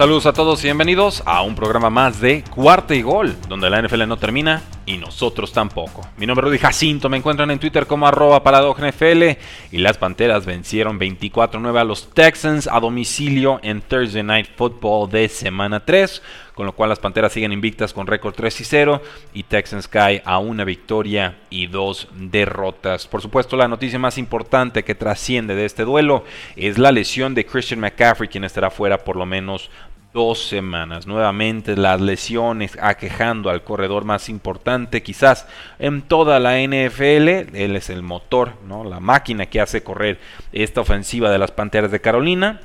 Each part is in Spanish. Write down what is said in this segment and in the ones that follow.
Saludos a todos y bienvenidos a un programa más de Cuarta y Gol, donde la NFL no termina y nosotros tampoco. Mi nombre es Rudy Jacinto, me encuentran en Twitter como arroba NFL y las Panteras vencieron 24-9 a los Texans a domicilio en Thursday Night Football de semana 3, con lo cual las Panteras siguen invictas con récord 3 y 0 y Texans cae a una victoria y dos derrotas. Por supuesto, la noticia más importante que trasciende de este duelo es la lesión de Christian McCaffrey, quien estará fuera por lo menos dos semanas. Nuevamente las lesiones aquejando al corredor más importante quizás en toda la NFL. Él es el motor, ¿no? la máquina que hace correr esta ofensiva de las Panteras de Carolina.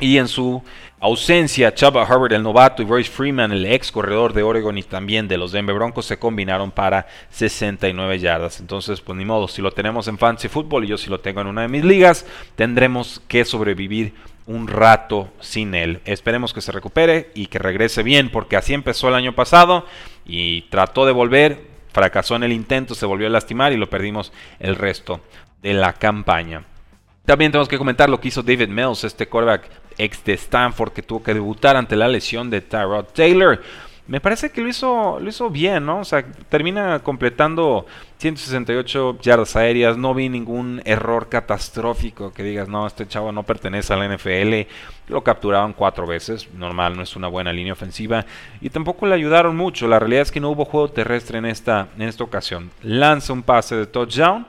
Y en su ausencia, Chava Hubbard, el novato, y Royce Freeman, el ex corredor de Oregon y también de los Denver Broncos, se combinaron para 69 yardas. Entonces, pues ni modo, si lo tenemos en Fantasy Football y yo si lo tengo en una de mis ligas, tendremos que sobrevivir un rato sin él. Esperemos que se recupere y que regrese bien, porque así empezó el año pasado y trató de volver, fracasó en el intento, se volvió a lastimar y lo perdimos el resto de la campaña. También tenemos que comentar lo que hizo David Mills, este quarterback ex de Stanford que tuvo que debutar ante la lesión de Tyrod Taylor me parece que lo hizo, lo hizo bien, ¿no? O sea, termina completando 168 yardas aéreas, no vi ningún error catastrófico que digas, no, este chavo no pertenece a la NFL, lo capturaban cuatro veces, normal, no es una buena línea ofensiva, y tampoco le ayudaron mucho, la realidad es que no hubo juego terrestre en esta, en esta ocasión. Lanza un pase de touchdown,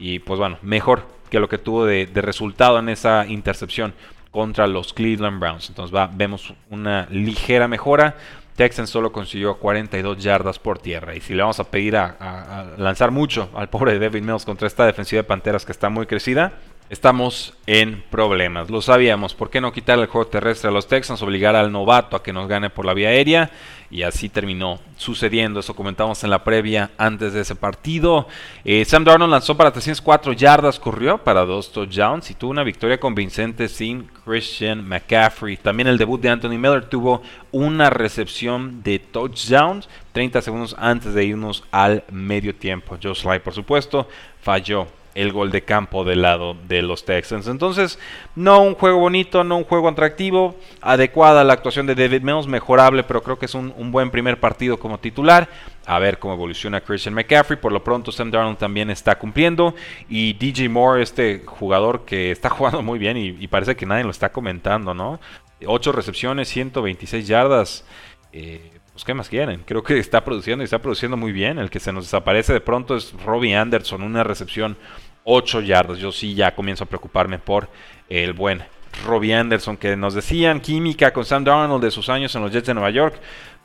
y pues bueno, mejor que lo que tuvo de, resultado en esa intercepción contra los Cleveland Browns. Entonces vemos una ligera mejora Texans solo consiguió 42 yardas por tierra. Y si le vamos a pedir a, lanzar mucho al pobre David Mills contra esta defensiva de Panteras que está muy crecida, estamos en problemas. Lo sabíamos. ¿Por qué no quitar el juego terrestre a los Texans? Obligar al novato a que nos gane por la vía aérea. Y así terminó sucediendo. Eso comentamos en la previa antes de ese partido. Eh, Sam Darnold lanzó para 304 yardas, corrió para dos touchdowns y tuvo una victoria convincente sin Christian McCaffrey. También el debut de Anthony Miller tuvo una recepción de touchdowns 30 segundos antes de irnos al medio tiempo. Joe Sly, por supuesto, falló el gol de campo del lado de los Texans. Entonces, no un juego bonito, no un juego atractivo, adecuada la actuación de David Mills, mejorable, pero creo que es un, buen primer partido como titular. A ver cómo evoluciona Christian McCaffrey. Por lo pronto, Sam Darnold también está cumpliendo. Y DJ Moore, este jugador que está jugando muy bien y, parece que nadie lo está comentando, ¿no? 8 recepciones, 126 yardas. Eh, pues, ¿qué más quieren? Creo que está produciendo y está produciendo muy bien. El que se nos desaparece de pronto es Robbie Anderson, una recepción 8 yardas. Yo sí ya comienzo a preocuparme por el buen Robbie Anderson, que nos decían química con Sam Darnold de sus años en los Jets de Nueva York.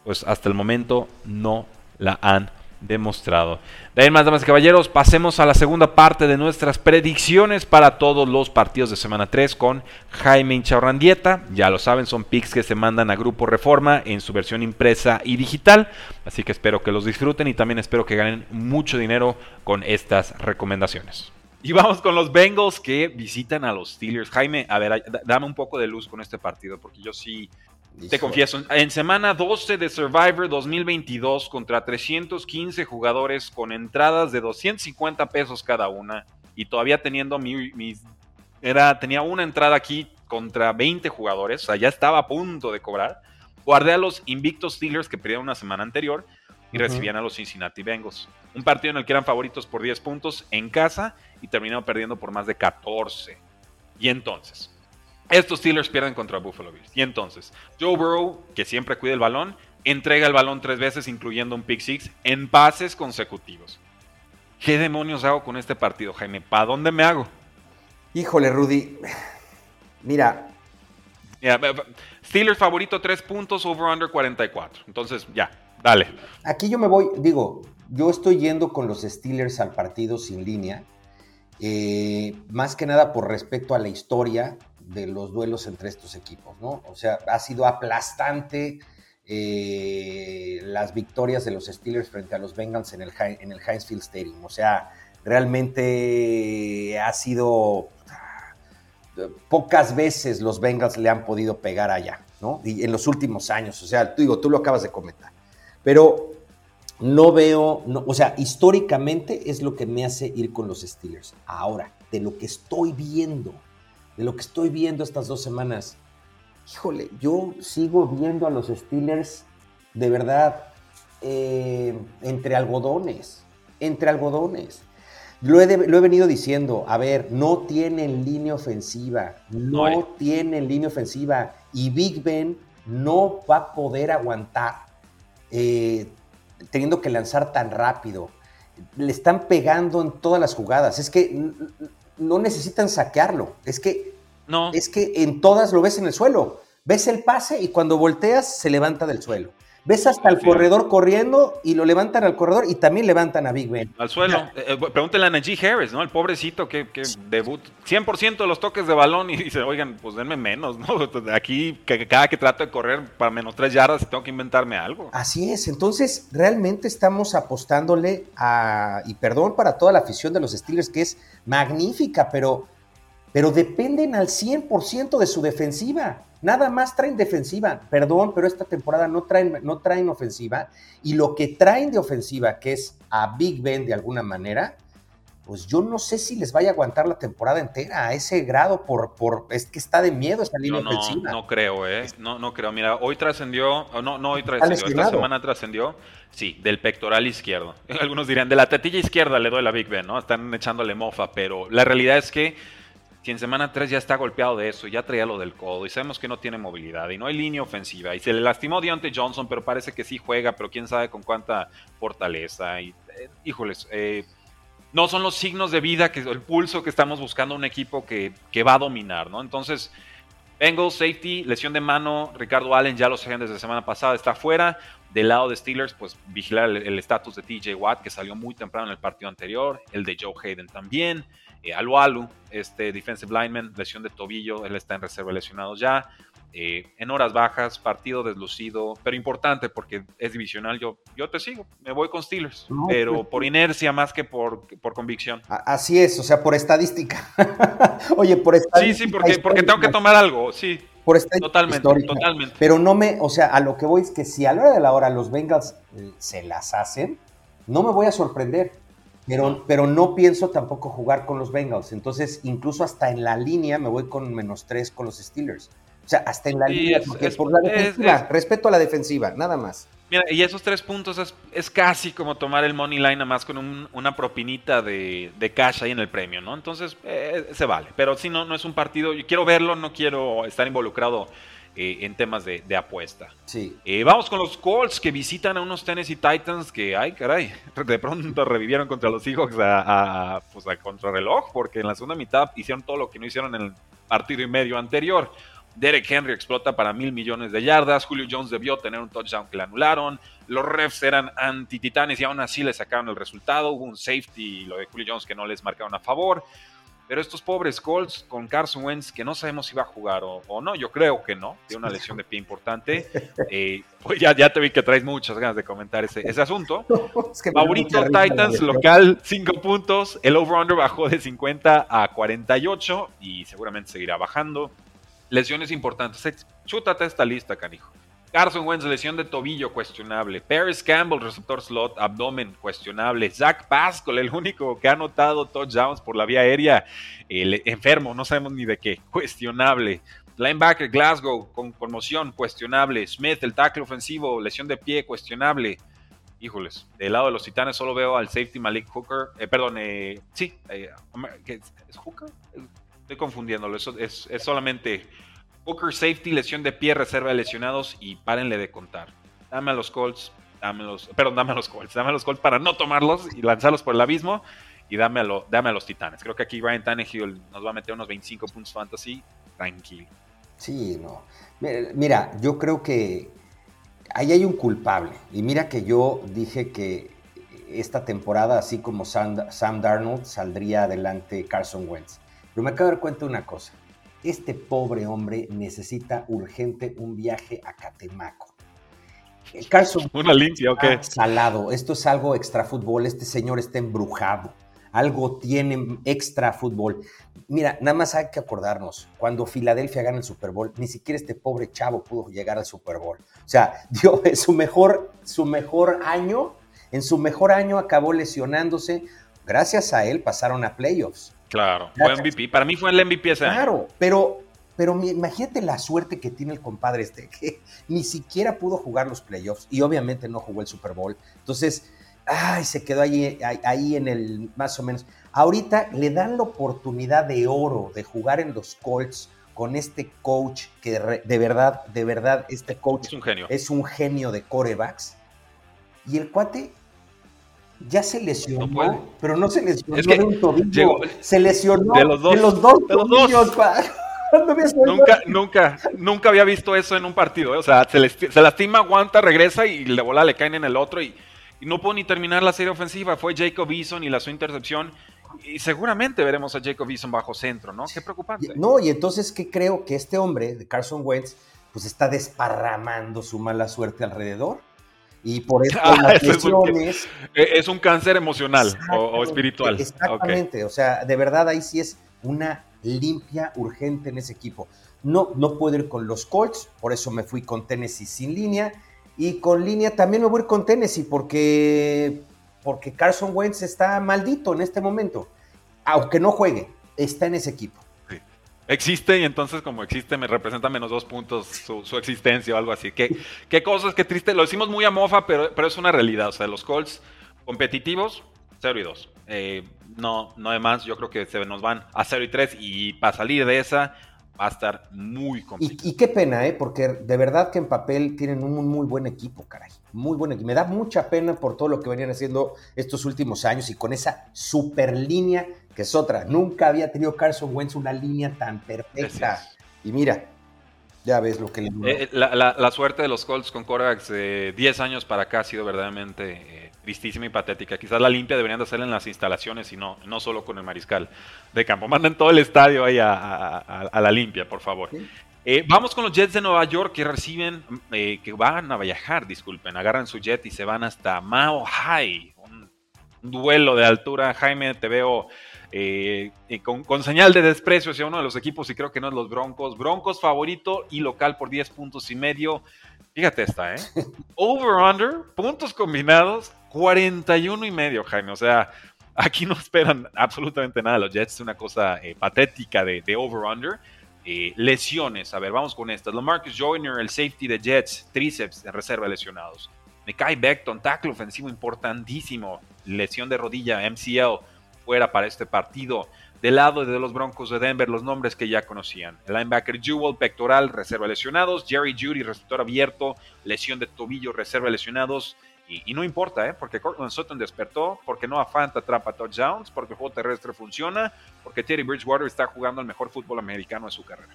Pues hasta el momento no la han demostrado. De ahí más, damas y caballeros, pasemos a la segunda parte de nuestras predicciones para todos los partidos de semana 3 con Jaime Inchaurrandieta. Ya lo saben, son picks que se mandan a Grupo Reforma en su versión impresa y digital. Así que espero que los disfruten y también espero que ganen mucho dinero con estas recomendaciones. Y vamos con los Bengals que visitan a los Steelers. Jaime, a ver, dame un poco de luz con este partido, porque yo sí te confieso, en semana 12 de Survivor 2022 contra 315 jugadores con entradas de 250 pesos cada una y todavía teniendo mi, era, tenía una entrada aquí contra 20 jugadores, o sea, ya estaba a punto de cobrar. Guardé a los Invictus Steelers que perdieron una semana anterior y recibían a los Cincinnati Bengals. Un partido en el que eran favoritos por 10 puntos en casa y terminaron perdiendo por más de 14. Y entonces, estos Steelers pierden contra Buffalo Bills. Y entonces, Joe Burrow, que siempre cuida el balón, entrega el balón tres veces, incluyendo un pick six, en pases consecutivos. ¿Qué demonios hago con este partido, Jaime? ¿Para dónde me hago? Híjole, Rudy. Mira, Steelers favorito 3 puntos, over-under 44. Entonces, ya, dale. Aquí yo me voy, digo, yo estoy yendo con los Steelers al partido sin línea, eh, más que nada por respecto a la historia de los duelos entre estos equipos, ¿no? O sea, ha sido aplastante eh, las victorias de los Steelers frente a los Bengals en el, en el Heinz Field Stadium. O sea, realmente ha sido pocas veces los Bengals le han podido pegar allá, ¿no? Y en los últimos años, o sea, tú digo, tú lo acabas de comentar. Pero no veo, o sea, históricamente es lo que me hace ir con los Steelers. Ahora, de lo que estoy viendo, de lo que estoy viendo estas dos semanas, híjole, yo sigo viendo a los Steelers de verdad eh, entre algodones, entre algodones. Lo he, venido diciendo, a ver, no tienen línea ofensiva, no, tienen línea ofensiva y Big Ben no va a poder aguantar eh, teniendo que lanzar tan rápido. Le están pegando en todas las jugadas. Es que no necesitan saquearlo. Es que, no. es que en todas lo ves en el suelo. Ves el pase y cuando volteas se levanta del suelo. Ves hasta el corredor corriendo y lo levantan al corredor y también levantan a Big Ben. Al suelo. Eh, eh, pregúntele a Najee Harris, ¿no? El pobrecito que, que debut. 100% de los toques de balón y dice, oigan, pues denme menos, ¿no? Aquí, que, cada que trato de correr para menos tres yardas, tengo que inventarme algo. Así es. Entonces, realmente estamos apostándole a. Y perdón para toda la afición de los Steelers, que es magnífica, pero, pero dependen al 100% de su defensiva. Nada más traen defensiva, perdón, pero esta temporada no traen, no traen ofensiva. Y lo que traen de ofensiva, que es a Big Ben de alguna manera, pues yo no sé si les vaya a aguantar la temporada entera a ese grado por, por es que está de miedo esta línea no, ofensiva. No creo, eh. No, no creo. Mira, hoy trascendió, no, no hoy trascendió, esta semana trascendió, sí, del pectoral izquierdo. Algunos dirían, de la tetilla izquierda le doy la Big Ben, ¿no? Están echándole mofa, pero la realidad es que si en semana 3 ya está golpeado de eso, ya traía lo del codo y sabemos que no tiene movilidad y no hay línea ofensiva y se le lastimó Deontay Johnson, pero parece que sí juega, pero quién sabe con cuánta fortaleza. Eh, híjoles, eh, no son los signos de vida, que el pulso que estamos buscando un equipo que, va a dominar, ¿no? Entonces, Bengals, safety, lesión de mano, Ricardo Allen ya lo sabían desde semana pasada, está fuera. Del lado de Steelers, pues vigilar el estatus de TJ Watt, que salió muy temprano en el partido anterior, el de Joe Hayden también. Eh, Alu Alu, este defensive lineman, lesión de tobillo, él está en reserva lesionado ya. Eh, en horas bajas, partido deslucido, pero importante porque es divisional. Yo, yo te sigo, me voy con Steelers, pero pues, por inercia más que por, por convicción. Así es, o sea, por estadística. Oye, por estadística. Sí, sí, porque, porque tengo que tomar algo, sí. Por estadística totalmente, totalmente. Pero no me, o sea, a lo que voy es que si a la hora de la hora los Bengals eh, se las hacen, no me voy a sorprender. Pero, pero no pienso tampoco jugar con los Bengals. Entonces, incluso hasta en la línea me voy con menos tres con los Steelers. O sea, hasta en la línea, porque por la defensiva, respeto a la defensiva, nada más. Mira, y esos tres puntos es, es casi como tomar el money line nada más con una propinita de, de, cash ahí en el premio, ¿no? Entonces, eh, se vale. Pero si no, no es un partido, yo quiero verlo, no quiero estar involucrado eh, en temas de, apuesta. Sí. Eh, vamos con los Colts que visitan a unos Tennessee Titans que, ay, caray, de pronto revivieron contra los Seahawks a, pues a contrarreloj, porque en la segunda mitad hicieron todo lo que no hicieron en el partido y medio anterior. Derek Henry explota para mil millones de yardas. Julio Jones debió tener un touchdown que le anularon. Los refs eran anti-titanes y aún así le sacaron el resultado. Hubo un safety, lo de Julio Jones, que no les marcaron a favor. Pero estos pobres Colts con Carson Wentz, que no sabemos si va a jugar o, no, yo creo que no, tiene una lesión de pie importante. Eh, pues ya, ya te vi que traes muchas ganas de comentar ese, ese asunto. Maurito Titans local, 5 puntos. El over-under bajó de 50 a 48 y seguramente seguirá bajando. Lesiones importantes. Chútate esta lista, canijo. Carson Wentz, lesión de tobillo cuestionable. Paris Campbell, receptor slot, abdomen cuestionable. Zach Pascal, el único que ha anotado touchdowns por la vía aérea, el enfermo, no sabemos ni de qué, cuestionable. Linebacker Glasgow con conmoción, cuestionable. Smith, el tackle ofensivo, lesión de pie, cuestionable. Híjoles, del lado de los titanes solo veo al safety Malik Hooker. Eh, perdón, eh, sí, eh, ¿es Hooker? Estoy confundiéndolo, es, es solamente Booker safety, lesión de pie, reserva de lesionados y párenle de contar. Dame a los Colts, dame los, perdón, dame a los Colts, dame a los Colts para no tomarlos y lanzarlos por el abismo y dame a, a los Titanes. Creo que aquí Ryan Tannehill nos va a meter unos 25 puntos fantasy, tranquilo. Sí, no. Mira, yo creo que ahí hay un culpable. Y mira que yo dije que esta temporada, así como Sam, Darnold, saldría adelante Carson Wentz. Pero me acabo de dar cuenta de una cosa. Este pobre hombre necesita urgente un viaje a Catemaco. Carson Una limpia, ok. Salado. Esto es algo extra fútbol. Este señor está embrujado. Algo tiene extra fútbol. Mira, nada más hay que acordarnos, cuando Filadelfia gana el Super Bowl, ni siquiera este pobre chavo pudo llegar al Super Bowl. O sea, dio su mejor, su mejor año, en su mejor año acabó lesionándose. Gracias a él pasaron a playoffs. Claro, fue MVP. Para mí fue el MVP ese Claro, pero, pero imagínate la suerte que tiene el compadre este, que ni siquiera pudo jugar los playoffs y obviamente no jugó el Super Bowl. Entonces, ay, se quedó ahí, ahí en el más o menos. Ahorita le dan la oportunidad de oro de jugar en los Colts con este coach que de verdad, de verdad, este coach es un genio, es un genio de corebacks. Y el cuate ya se lesionó, pero no se lesionó de un tobillo, se lesionó de los dos, de los dos, tobillos, nunca, nunca, nunca había visto eso en un partido. ¿eh? O sea, se, se, lastima, aguanta, regresa y le bola le caen en el otro y y no pudo ni terminar la serie ofensiva. Fue Jacob Eason y la su intercepción. Y seguramente veremos a Jacob Eason bajo centro, ¿no? Qué preocupante. No, y entonces, ¿qué creo? Que este hombre, de Carson Wentz, pues está desparramando su mala suerte alrededor. Y por eso ah, las lesiones... E, es, un, cáncer emocional o, espiritual. Exactamente, o sea, de verdad ahí sí es una limpia urgente en ese equipo. No, no puedo ir con los Colts, por eso me fui con Tennessee sin línea y con línea también me voy a ir con Tennessee porque, porque Carson Wentz está maldito en este momento. Aunque no juegue, está en ese equipo. Existe y entonces como existe me representa menos dos puntos su, existencia o algo así. ¿Qué, qué cosas, qué triste. Lo decimos muy a mofa, pero, pero es una realidad. O sea, los Colts competitivos, 0 y 2. Eh, no, no hay más. Yo creo que se nos van a 0 y 3 y para salir de esa va a estar muy complicado. Y, qué pena, ¿eh? Porque de verdad que en papel tienen un muy buen equipo, caray. Muy buen equipo. Me da mucha pena por todo lo que venían haciendo estos últimos años y con esa super línea que es otra. Nunca había tenido Carson Wentz una línea tan perfecta. Y mira, ya ves lo que le eh, la, suerte de los Colts con Corax de 10 años para acá ha sido verdaderamente eh, tristísima y patética. Quizás la limpia deberían de hacerla en las instalaciones y no, no solo con el mariscal de campo. Manden todo el estadio ahí a, la limpia, por favor. Eh, vamos con los Jets de Nueva York que reciben, que van a viajar, disculpen, agarran su jet y se van hasta Mao High. Un, un duelo de altura. Jaime, te veo eh, con, señal de desprecio hacia uno de los equipos y creo que no es los Broncos. Broncos favorito y local por 10 puntos y medio. Fíjate esta, ¿eh? Over-under, puntos combinados, 41 y medio, Jaime. O sea, aquí no esperan absolutamente nada los Jets. Es una cosa eh, patética de, over-under. Eh, lesiones, a ver, vamos con estas. Lamarcus Joyner, el safety de Jets, tríceps de reserva lesionados. Mekai Beckton, tackle ofensivo importantísimo, lesión de rodilla, MCL fuera para este partido. Del lado de los Broncos de Denver, los nombres que ya conocían. Linebacker Jewel, pectoral, reserva lesionados. Jerry Judy, receptor abierto, lesión de tobillo, reserva lesionados. Y, no importa, ¿eh? porque Cortland Sutton despertó, porque Noah Fant atrapa touchdowns, porque el juego terrestre funciona, porque Terry Bridgewater está jugando el mejor fútbol americano de su carrera.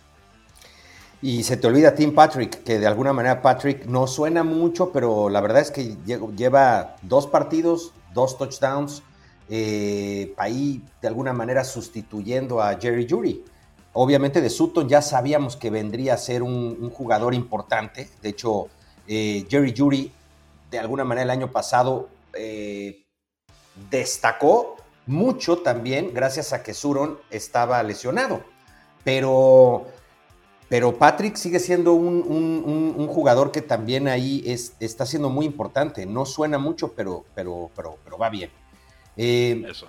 Y se te olvida Tim Patrick, que de alguna manera Patrick no suena mucho, pero la verdad es que lleva dos partidos, dos touchdowns, eh, ahí de alguna manera sustituyendo a Jerry Judy. Obviamente de Sutton ya sabíamos que vendría a ser un, jugador importante. De hecho, eh, Jerry Judy de alguna manera el año pasado eh, destacó mucho también gracias a que Suron estaba lesionado. Pero, pero Patrick sigue siendo un, jugador que también ahí es, está siendo muy importante. No suena mucho, pero, pero, pero, pero va bien. Eh, Eso.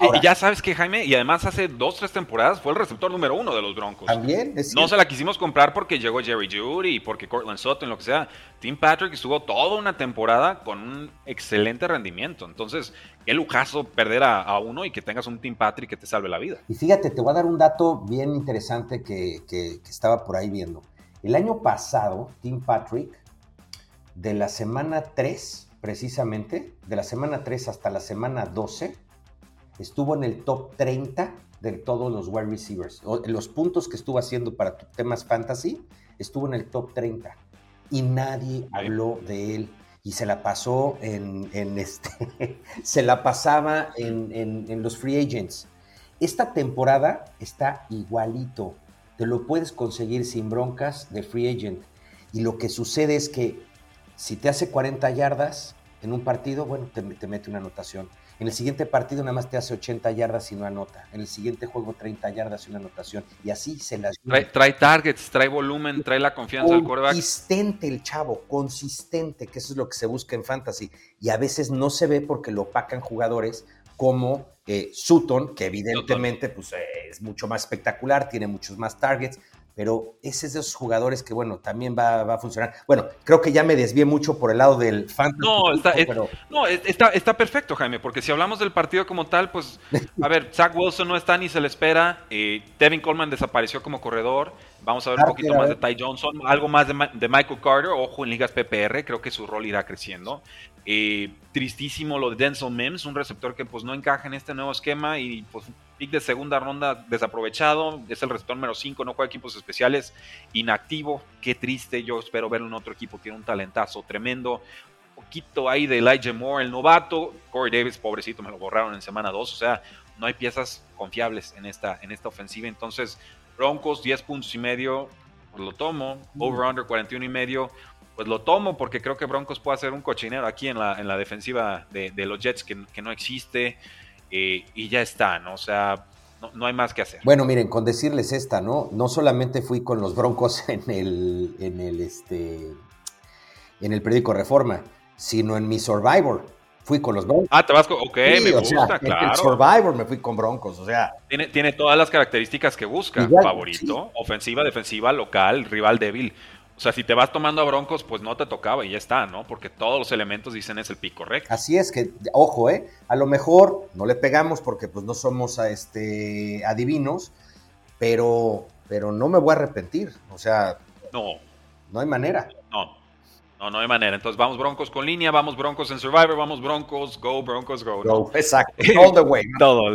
Y ya sabes que Jaime, y además hace dos, tres temporadas fue el receptor número uno de los Broncos. También. no se la quisimos comprar porque llegó Jerry Judy y porque Cortland Sutton, lo que sea. Tim Patrick estuvo toda una temporada con un excelente rendimiento. Entonces, qué lujazo perder a, uno y que tengas un Tim Patrick que te salve la vida. Y fíjate, te voy a dar un dato bien interesante que, que estaba por ahí viendo. El año pasado, Tim Patrick, de la semana 3 precisamente, de la semana 3 hasta la semana 12, estuvo en el top 30 de todos los wide receivers. los puntos que estuvo haciendo para temas fantasy, estuvo en el top 30 y nadie habló de él. Y se la pasó en, este, se la pasaba en, en los free agents. Esta temporada está igualito. Te lo puedes conseguir sin broncas de free agent. Y lo que sucede es que si te hace 40 yardas en un partido, bueno, te, mete una anotación. En el siguiente partido nada más te hace 80 yardas y no anota. En el siguiente juego 30 yardas y una anotación. Y así se las... Trae, targets, trae volumen, trae la confianza del quarterback. Consistente el chavo, consistente, que eso es lo que se busca en fantasy. Y a veces no se ve porque lo opacan jugadores como eh, Sutton, que evidentemente pues, es mucho más espectacular, tiene muchos más targets, pero ese es de esos jugadores que, bueno, también va, a funcionar. Bueno, creo que ya me desvié mucho por el lado del fantasy. No, está, no está, está, perfecto, Jaime, porque si hablamos del partido como tal, pues, a ver, Zach Wilson no está ni se le espera, eh, Devin Coleman desapareció como corredor, vamos a ver un poquito más de Ty Johnson, algo más de, de, Michael Carter, ojo en ligas PPR, creo que su rol irá creciendo. Eh, tristísimo lo de Denzel Mims, un receptor que pues no encaja en este nuevo esquema y pues pick de segunda ronda desaprovechado, es el receptor número 5, no juega equipos especiales, inactivo, qué triste, yo espero verlo en otro equipo, tiene un talentazo tremendo, poquito ahí de Elijah Moore, el novato, Corey Davis, pobrecito, me lo borraron en semana 2, o sea, no hay piezas confiables en esta, en esta ofensiva, entonces Broncos 10 puntos y medio, pues lo tomo, mm. over-under 41 y medio, pues lo tomo porque creo que Broncos puede hacer un cochinero aquí en la, en la defensiva de, los Jets que, no existe eh, y ya está, ¿no? O sea, no, hay más que hacer. Bueno, miren, con decirles esta, ¿no? No solamente fui con los Broncos en el, en el, este, en el periódico Reforma, sino en mi Survivor. Fui con los Broncos. Ah, te vas con. Ok, me gusta, claro. En el Survivor me fui con Broncos, o sea. Tiene, tiene todas las características que busca. Favorito, ofensiva, defensiva, local, rival débil. O sea, si te vas tomando a Broncos, pues no te tocaba y ya está, ¿no? Porque todos los elementos dicen es el pico correcto. Así es que, ojo, ¿eh? A lo mejor no le pegamos porque pues no somos a este, adivinos, pero, pero no me voy a arrepentir. O sea, no. No hay manera. No, no, no hay manera. Entonces vamos Broncos con línea, vamos Broncos en Survivor, vamos Broncos, go, Broncos, go. Go, exacto. All the way. Todo.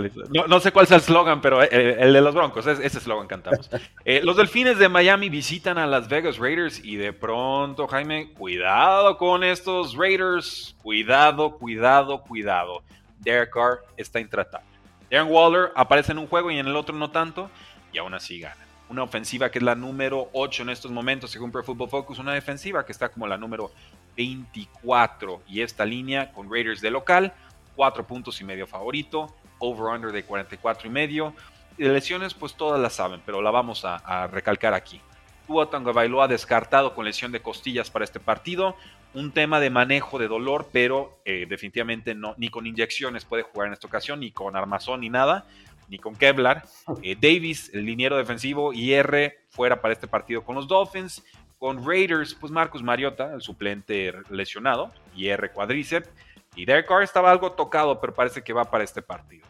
No, sé cuál es el slogan, pero eh, el de los Broncos, ese slogan cantamos. Eh, los Delfines de Miami visitan a Las Vegas Raiders y de pronto, Jaime, cuidado con estos Raiders. Cuidado, cuidado, cuidado. Derek Carr está intratable. Darren Waller aparece en un juego y en el otro no tanto, y aún así gana una ofensiva que es la número 8 en estos momentos, según Pro Football Focus, una defensiva que está como la número 24. Y esta línea con Raiders de local, 4 puntos y medio favorito, over-under de 44 y medio. De lesiones, pues todas las saben, pero la vamos a, recalcar aquí. Tua ha descartado con lesión de costillas para este partido. Un tema de manejo de dolor, pero eh, definitivamente no, ni con inyecciones puede jugar en esta ocasión, ni con armazón ni nada ni con Kevlar. Eh, Davis, el liniero defensivo, y R fuera para este partido con los Dolphins. Con Raiders, pues Marcus Mariota, el suplente lesionado, y R cuadríceps. Y Derek Carr estaba algo tocado, pero parece que va para este partido.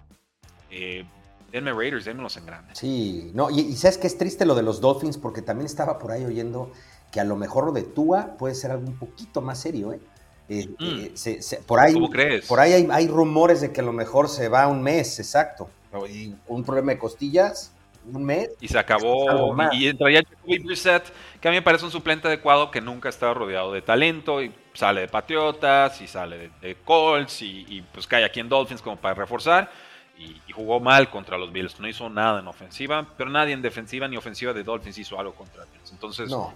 Eh, denme Raiders, denme los en grande. Sí, no, y, sabes que es triste lo de los Dolphins, porque también estaba por ahí oyendo que a lo mejor lo de Tua puede ser algo un poquito más serio, ¿eh? eh, mm. por ahí, ¿Cómo crees? Por ahí hay, hay, rumores de que a lo mejor se va un mes, exacto y un problema de costillas, un mes. Y se acabó. Y, entraría Jacoby Brissett, que a mí me parece un suplente adecuado que nunca estado rodeado de talento y sale de Patriotas y sale de, Colts y, pues cae aquí en Dolphins como para reforzar. Y, jugó mal contra los Bills. No hizo nada en ofensiva, pero nadie en defensiva ni ofensiva de Dolphins hizo algo contra Bills. Entonces, no.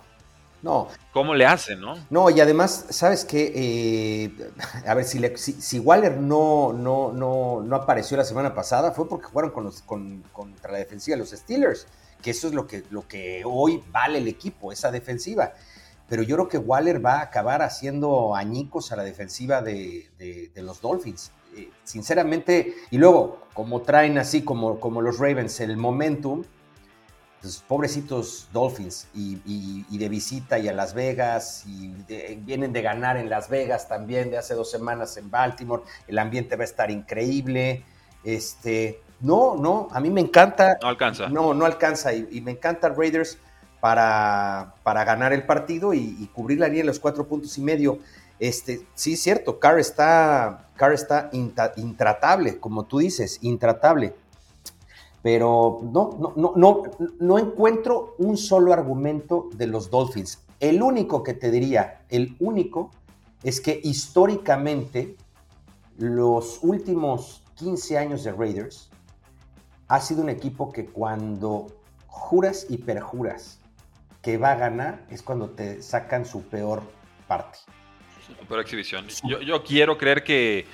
No. ¿Cómo le hacen, no? No, y además, ¿sabes qué? Eh, a ver, si, si, Waller no, no, no, no, apareció la semana pasada, fue porque jugaron con los, con, contra la defensiva de los Steelers, que eso es lo que, lo que hoy vale el equipo, esa defensiva. Pero yo creo que Waller va a acabar haciendo añicos a la defensiva de, de, los Dolphins. Eh, sinceramente, y luego, como traen así como, como los Ravens el momentum, pues, pobrecitos Dolphins y, de visita y a Las Vegas y vienen de ganar en Las Vegas también de hace dos semanas en Baltimore, el ambiente va a estar increíble, este, no, no, a mí me encanta. No alcanza. No, no alcanza y, me encanta Raiders para, para ganar el partido y, cubrir la línea de los cuatro puntos y medio. Este, sí, es cierto, Carr está, Carr está intratable, como tú dices, intratable Pero no, no, no, no, no encuentro un solo argumento de los Dolphins. El único que te diría, el único, es que históricamente los últimos 15 años de Raiders ha sido un equipo que cuando juras y perjuras que va a ganar es cuando te sacan su peor parte. Peor exhibición. Yo, yo quiero creer que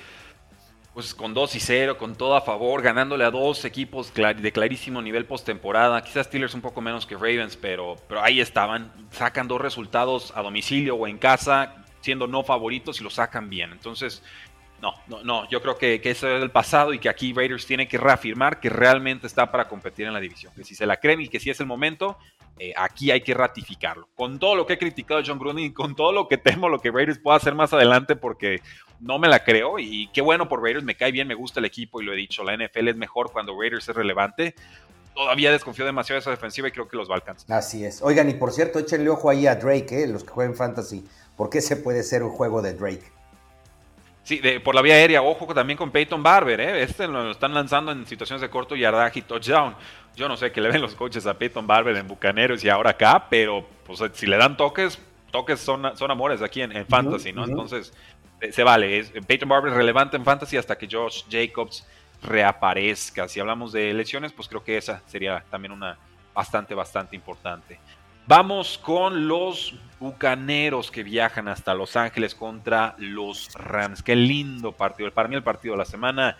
pues con 2 y 0, con todo a favor, ganándole a dos equipos de clarísimo nivel postemporada. Quizás Steelers un poco menos que Ravens, pero, pero ahí estaban. Sacan dos resultados a domicilio o en casa, siendo no favoritos y lo sacan bien. Entonces, no, no, no. Yo creo que, eso es el pasado y que aquí Raiders tiene que reafirmar que realmente está para competir en la división. Que si se la creen y que si es el momento, eh, aquí hay que ratificarlo. Con todo lo que he criticado a John Gruden con todo lo que temo lo que Raiders pueda hacer más adelante, porque no me la creo. Y qué bueno por Raiders, me cae bien, me gusta el equipo y lo he dicho. La NFL es mejor cuando Raiders es relevante. Todavía desconfío demasiado de esa defensiva y creo que los va. Así es. Oigan, y por cierto, échenle ojo ahí a Drake, eh, los que juegan Fantasy. ¿Por qué se puede ser un juego de Drake? Sí, por la vía aérea, ojo también con Peyton Barber, ¿eh? este lo están lanzando en situaciones de corto yardaje y touchdown. Yo no sé qué le ven los coaches a Peyton Barber en Bucaneros y ahora acá, pero pues, si le dan toques, toques son, son amores aquí en, Fantasy, ¿no? Entonces, se vale. Es, Peyton Barber es relevante en Fantasy hasta que Josh Jacobs reaparezca. Si hablamos de lesiones, pues creo que esa sería también una bastante, bastante importante. Vamos con los Bucaneros que viajan hasta Los Ángeles contra los Rams. Qué lindo partido. Para mí el partido de la semana.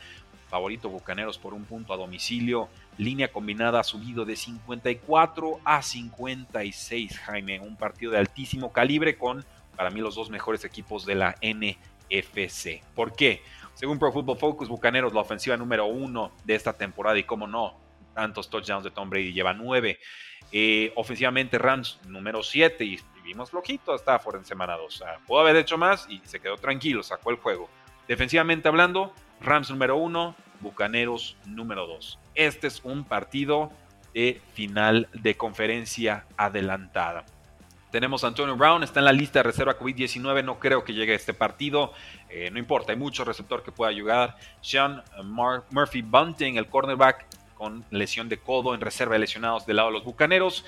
Favorito Bucaneros por un punto a domicilio. Línea combinada ha subido de 54 a 56, Jaime. Un partido de altísimo calibre con, para mí, los dos mejores equipos de la NFC. ¿Por qué? Según Pro Football Focus, Bucaneros, la ofensiva número uno de esta temporada y, como no, tantos touchdowns de Tom Brady, lleva nueve. Eh, ofensivamente Rams número 7 y vimos flojito a Stafford semana 2. O sea, pudo haber hecho más y se quedó tranquilo, sacó el juego. Defensivamente hablando, Rams número 1, Bucaneros número 2. Este es un partido de final de conferencia adelantada. Tenemos Antonio Brown, está en la lista de reserva COVID-19, no creo que llegue a este partido, eh, no importa, hay mucho receptor que pueda ayudar. Sean Murphy Bunting, el cornerback, con lesión de codo en reserva de lesionados del lado de los Bucaneros.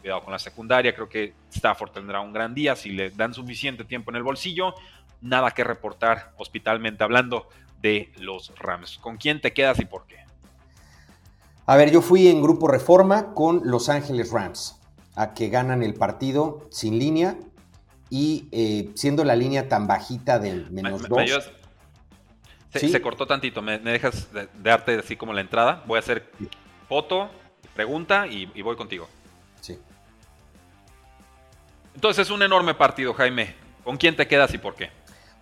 Cuidado con la secundaria, creo que Stafford tendrá un gran día si le dan suficiente tiempo en el bolsillo. Nada que reportar hospitalmente hablando de los Rams. ¿Con quién te quedas y por qué? A ver, yo fui en grupo Reforma con Los Ángeles Rams, a que ganan el partido sin línea y eh, siendo la línea tan bajita del menos dos. Se, cortó tantito, ¿me, dejas darte así como la entrada? Voy a hacer foto, pregunta y, voy contigo. Sí. Entonces es un enorme partido, Jaime. ¿Con quién te quedas y por qué?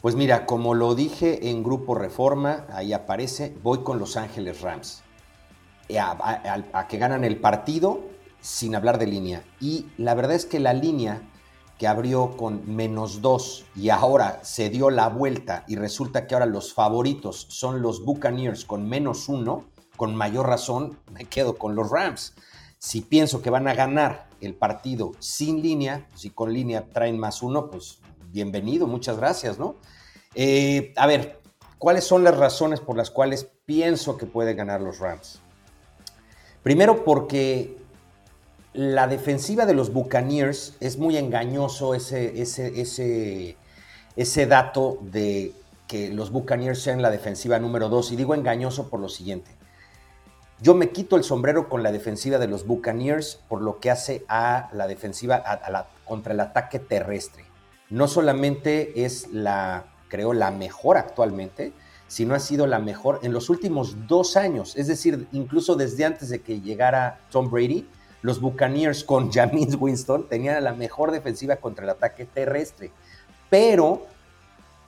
Pues mira, como lo dije en Grupo Reforma, ahí aparece, voy con Los Ángeles Rams. A, a, que ganan el partido sin hablar de línea. Y la verdad es que la línea que abrió con menos dos y ahora se dio la vuelta y resulta que ahora los favoritos son los Buccaneers con menos uno, con mayor razón me quedo con los Rams. Si pienso que van a ganar el partido sin línea, si con línea traen más uno, pues bienvenido, muchas gracias, ¿no? Eh, a ver, ¿cuáles son las razones por las cuales pienso que puede ganar los Rams? Primero porque la defensiva de los Buccaneers es muy engañoso ese, ese, ese, dato de que los Buccaneers sean la defensiva número dos. Y digo engañoso por lo siguiente. Yo me quito el sombrero con la defensiva de los Buccaneers por lo que hace a la defensiva contra el ataque terrestre. No solamente es la, creo, la mejor actualmente, sino ha sido la mejor en los últimos dos años. Es decir, incluso desde antes de que llegara Tom Brady, los Buccaneers con James Winston tenían la mejor defensiva contra el ataque terrestre, pero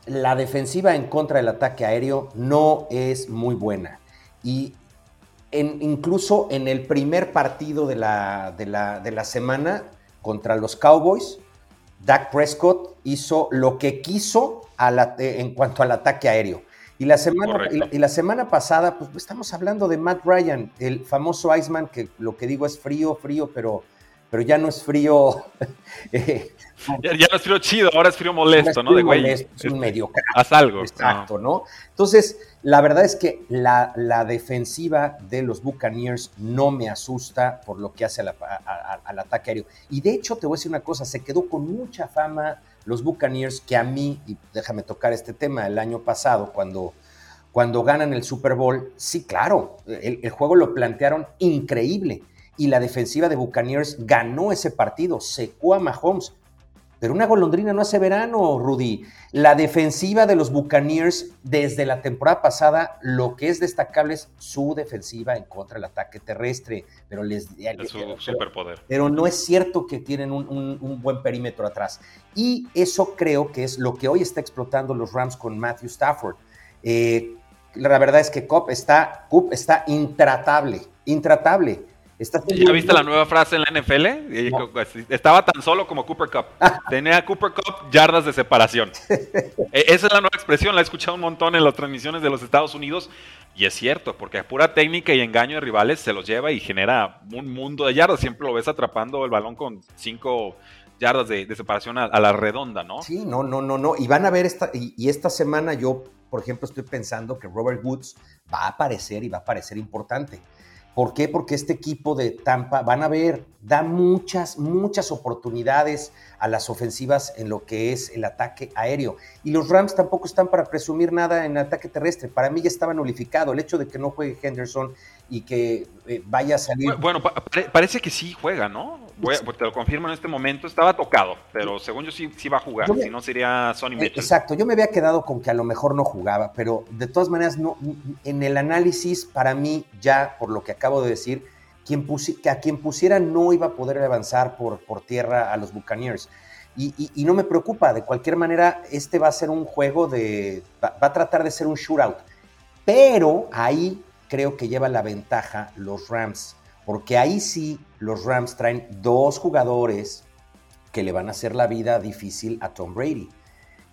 la defensiva en contra del ataque aéreo no es muy buena. Y incluso en el primer partido de la, de la, semana contra los Cowboys, Dak Prescott hizo lo que quiso en cuanto al ataque aéreo. Y la semana, y la, semana pasada, pues estamos hablando de Matt Ryan, el famoso Iceman, que lo que digo es frío, frío, pero pero ya no es frío. Eh, ya, no es frío chido, ahora es frío molesto, ¿no? De güey. es un este, medio Haz algo. Exacto, ¿no? Entonces, la verdad es que la, defensiva de los Buccaneers no me asusta por lo que hace al ataque aéreo. Y de hecho, te voy a decir una cosa, se quedó con mucha fama los Buccaneers que a mí, y déjame tocar este tema, el año pasado, cuando cuando ganan el Super Bowl, sí, claro, el, juego lo plantearon increíble y la defensiva de Buccaneers ganó ese partido, secó a Mahomes. Pero una golondrina no hace verano, Rudy. La defensiva de los Buccaneers desde la temporada pasada, lo que es destacable es su defensiva en contra del ataque terrestre. Pero les es su superpoder. Pero no es cierto que tienen un, buen perímetro atrás. Y eso creo que es lo que hoy está explotando los Rams con Matthew Stafford. Eh, la verdad es que Cobb está, Coop está intratable, intratable. ¿Ya viste la nueva frase en la NFL? Estaba tan solo como Cooper Cup. Tenía Cooper Cup yardas de separación. E, esa es la nueva expresión, la he escuchado un montón en las transmisiones de los Estados Unidos. Y es cierto, porque pura técnica y engaño de rivales se los lleva y genera un mundo de yardas. Siempre lo ves atrapando el balón con cinco yardas de, separación a, la redonda, ¿no? Sí, no, no, no, no. Y van a ver esta, y esta semana yo por ejemplo, estoy pensando que Robert Woods va a aparecer y va a aparecer importante. ¿Por qué? Porque este equipo de Tampa, van a ver, da muchas, muchas oportunidades a las ofensivas en lo que es el ataque aéreo. Y los Rams tampoco están para presumir nada en ataque terrestre. Para mí ya estaba nulificado. El hecho de que no juegue Henderson y que eh, vaya a salir. Bueno, parece que sí juega, ¿no? Voy te lo confirmo en este momento. Estaba tocado, pero según yo sí, sí va a jugar. si no, sería Sonny eh, Mitchell. Exacto. Yo me había quedado con que a lo mejor no jugaba, pero de todas maneras, no, en el análisis, para mí, ya por lo que acabo de decir, a quien pusiera no iba a poder avanzar por, por tierra a los Buccaneers. Y, no me preocupa, de cualquier manera, este va a ser un juego de. va a tratar de ser un shootout. Pero ahí creo que lleva la ventaja los Rams, porque ahí sí los Rams traen dos jugadores que le van a hacer la vida difícil a Tom Brady.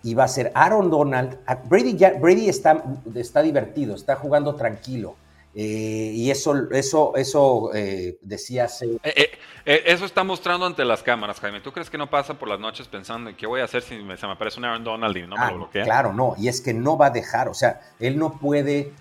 Y va a ser Aaron Donald. Brady, ya, Brady está, está divertido, está jugando tranquilo. Eh, y eso, eso, eso eh, decía. Eh, eso está mostrando ante las cámaras, Jaime. ¿Tú crees que no pasa por las noches pensando en qué voy a hacer si me, se me aparece un Aaron Donald y no me ah, lo bloquea? Claro, no. Y es que no va a dejar. O sea, él no puede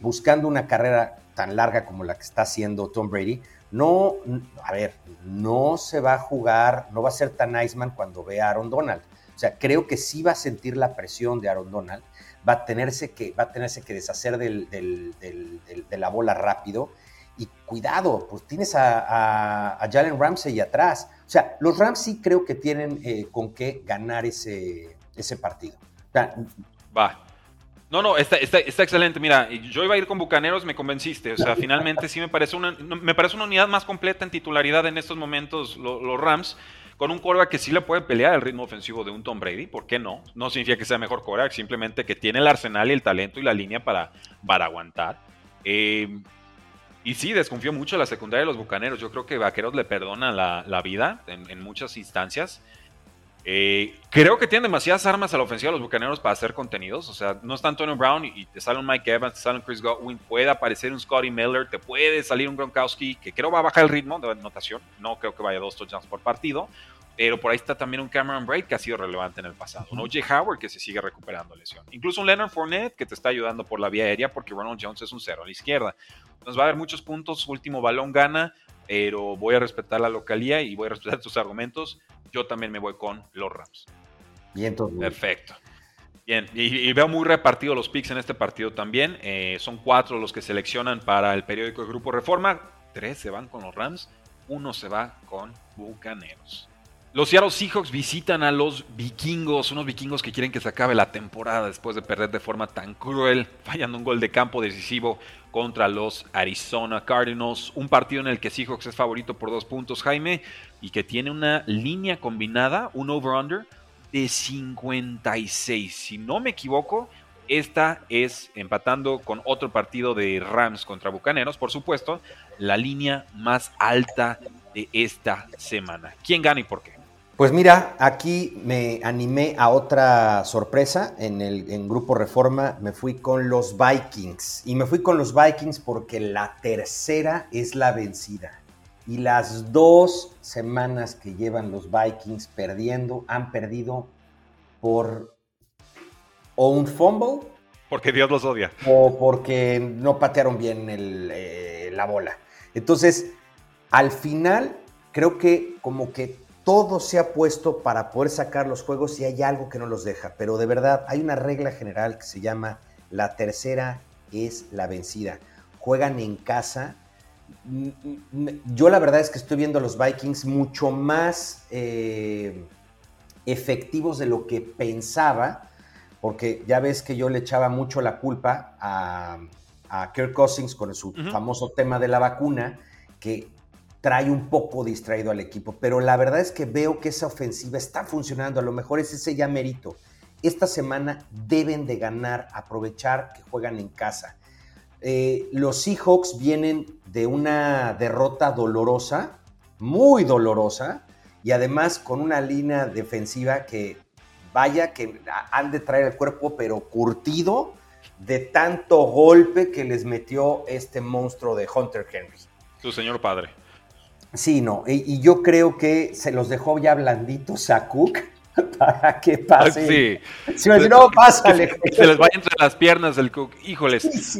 buscando una carrera tan larga como la que está haciendo Tom Brady, no, a ver, no se va a jugar, no va a ser tan Iceman cuando vea a Aaron Donald. O sea, creo que sí va a sentir la presión de Aaron Donald, va a tenerse que, va a tenerse que deshacer de la bola rápido. Y cuidado, pues tienes a, Jalen Ramsey atrás. O sea, los Rams sí creo que tienen eh, con qué ganar ese, ese partido. va, no, no, está, está, excelente. Mira, yo iba a ir con Bucaneros, me convenciste. O sea, finalmente sí me parece una, me parece una unidad más completa en titularidad en estos momentos los Rams, con un quarterback que sí le puede pelear el ritmo ofensivo de un Tom Brady. ¿Por qué no? No significa que sea mejor quarterback, simplemente que tiene el arsenal y el talento y la línea para, para aguantar. Eh, y sí, desconfío mucho de la secundaria de los Bucaneros. Yo creo que Vaqueros le perdona la, vida en, en muchas instancias. Eh, creo que tienen demasiadas armas a la ofensiva de los bucaneros para hacer contenidos. O sea, no está Antonio Brown y te sale un Mike Evans, te sale un Chris Godwin, puede aparecer un Scotty Miller, te puede salir un Gronkowski, que creo va a bajar el ritmo de anotación. No creo que vaya dos touchdowns por partido. Pero por ahí está también un Cameron Braid que ha sido relevante en el pasado. Un OJ Howard que se sigue recuperando lesión. Incluso un Leonard Fournette que te está ayudando por la vía aérea porque Ronald Jones es un cero a la izquierda. Entonces va a haber muchos puntos. Último balón gana pero voy a respetar la localía y voy a respetar tus argumentos. Yo también me voy con los Rams. Bien, Perfecto. Bien, y, veo muy repartidos los picks en este partido también. Eh, son cuatro los que seleccionan para el periódico de Grupo Reforma. Tres se van con los Rams, uno se va con Bucaneros. Los Seattle Seahawks visitan a los vikingos, unos vikingos que quieren que se acabe la temporada después de perder de forma tan cruel, fallando un gol de campo decisivo contra los Arizona Cardinals. Un partido en el que Seahawks es favorito por dos puntos, Jaime, y que tiene una línea combinada, un over-under de 56. Si no me equivoco, esta es, empatando con otro partido de Rams contra Bucaneros, por supuesto, la línea más alta de esta semana. ¿Quién gana y por qué? Pues mira, aquí me animé a otra sorpresa en el en Grupo Reforma, me fui con los Vikings y me fui con los Vikings porque la tercera es la vencida. Y las dos semanas que llevan los Vikings perdiendo, han perdido por o un fumble. Porque Dios los odia. O porque no patearon bien eh, la bola. Entonces, al final, creo que como que todo se ha puesto para poder sacar los juegos y hay algo que no los deja. Pero de verdad, hay una regla general que se llama la tercera es la vencida. Juegan en casa. Yo la verdad es que estoy viendo a los Vikings mucho más eh, efectivos de lo que pensaba, porque ya ves que yo le echaba mucho la culpa a, Kirk Cousins con su famoso tema de la vacuna, que trae un poco distraído al equipo, pero la verdad es que veo que esa ofensiva está funcionando, a lo mejor es ese ya mérito. Esta semana deben de ganar, aprovechar que juegan en casa. Eh, los Seahawks vienen de una derrota dolorosa, muy dolorosa, y además con una línea defensiva que vaya que han de traer el cuerpo, pero curtido de tanto golpe que les metió este monstruo de Hunter Henry. Su señor padre. Sí, no, y, yo creo que se los dejó ya blanditos a Cook para que pase. Sí. Si no, pásale. Se les vaya entre las piernas del Cook. Híjoles.